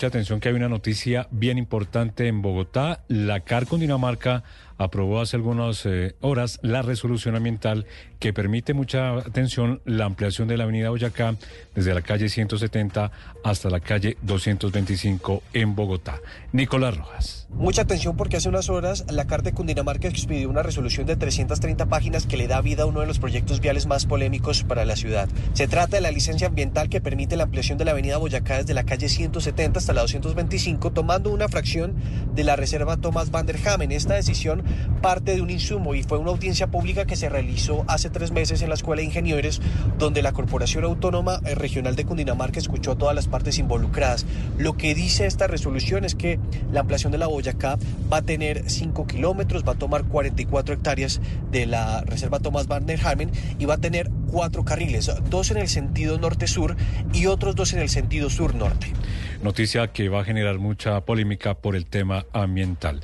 Mucha atención que hay una noticia bien importante en Bogotá. La CAR Dinamarca aprobó hace algunas eh, horas la resolución ambiental que permite mucha atención la ampliación de la avenida Boyacá desde la calle 170 hasta la calle 225 en Bogotá. Nicolás Rojas. Mucha atención porque hace unas horas la CAR de Cundinamarca expidió una resolución de 330 páginas que le da vida a uno de los proyectos viales más polémicos para la ciudad. Se trata de la licencia ambiental que permite la ampliación de la avenida Boyacá desde la calle 170 hasta la 225, tomando una fracción de la reserva Thomas van der Hamen. Esta decisión parte de un insumo y fue una audiencia pública que se realizó hace tres meses en la Escuela de Ingenieros, donde la Corporación Autónoma eh, Regional de Cundinamarca escuchó a todas las partes involucradas. Lo que dice esta resolución es que la ampliación de la Boyacá va a tener 5 kilómetros, va a tomar 44 hectáreas de la Reserva Thomas van der Hamen y va a tener cuatro carriles, dos en el sentido norte-sur y otros dos en el sentido sur-norte. Noticia que va a generar mucha polémica por el tema ambiental.